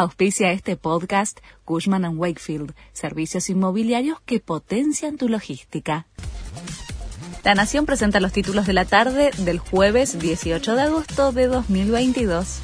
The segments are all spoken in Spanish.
Auspicia este podcast Cushman ⁇ Wakefield, servicios inmobiliarios que potencian tu logística. La Nación presenta los títulos de la tarde del jueves 18 de agosto de 2022.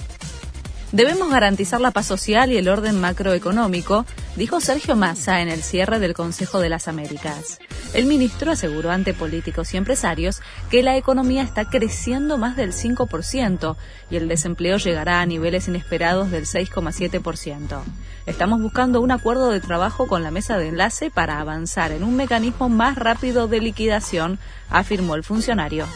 Debemos garantizar la paz social y el orden macroeconómico, dijo Sergio Massa en el cierre del Consejo de las Américas. El ministro aseguró ante políticos y empresarios que la economía está creciendo más del 5% y el desempleo llegará a niveles inesperados del 6,7%. Estamos buscando un acuerdo de trabajo con la mesa de enlace para avanzar en un mecanismo más rápido de liquidación, afirmó el funcionario.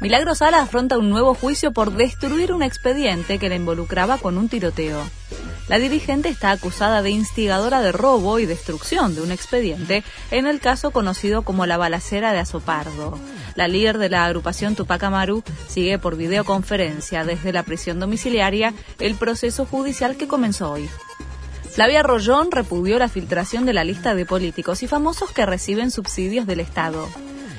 Milagro Sala afronta un nuevo juicio por destruir un expediente que la involucraba con un tiroteo. La dirigente está acusada de instigadora de robo y destrucción de un expediente en el caso conocido como la balacera de Azopardo. La líder de la agrupación Tupac Amaru sigue por videoconferencia desde la prisión domiciliaria el proceso judicial que comenzó hoy. Flavia Rollón repudió la filtración de la lista de políticos y famosos que reciben subsidios del Estado.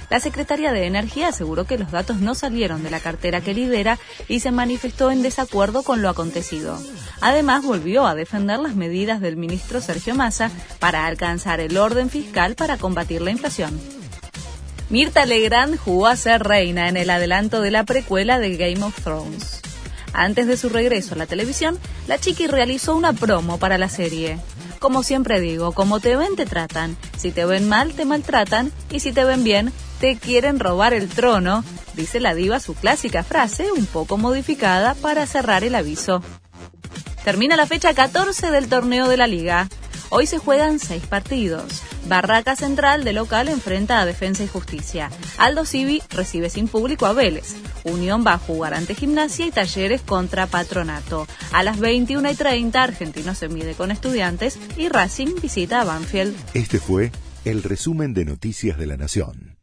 La secretaria de Energía aseguró que los datos no salieron de la cartera que lidera y se manifestó en desacuerdo con lo acontecido. Además, volvió a defender las medidas del ministro Sergio Massa para alcanzar el orden fiscal para combatir la inflación. Mirta Legrand jugó a ser reina en el adelanto de la precuela de Game of Thrones. Antes de su regreso a la televisión, la chiqui realizó una promo para la serie. Como siempre digo, como te ven te tratan, si te ven mal te maltratan y si te ven bien te quieren robar el trono, dice la diva su clásica frase, un poco modificada para cerrar el aviso. Termina la fecha 14 del torneo de la liga. Hoy se juegan seis partidos. Barraca Central de local enfrenta a Defensa y Justicia. Aldo Civi recibe sin público a Vélez. Unión va a jugar ante Gimnasia y Talleres contra Patronato. A las 21 y 30 Argentino se mide con Estudiantes y Racing visita a Banfield. Este fue el resumen de Noticias de la Nación.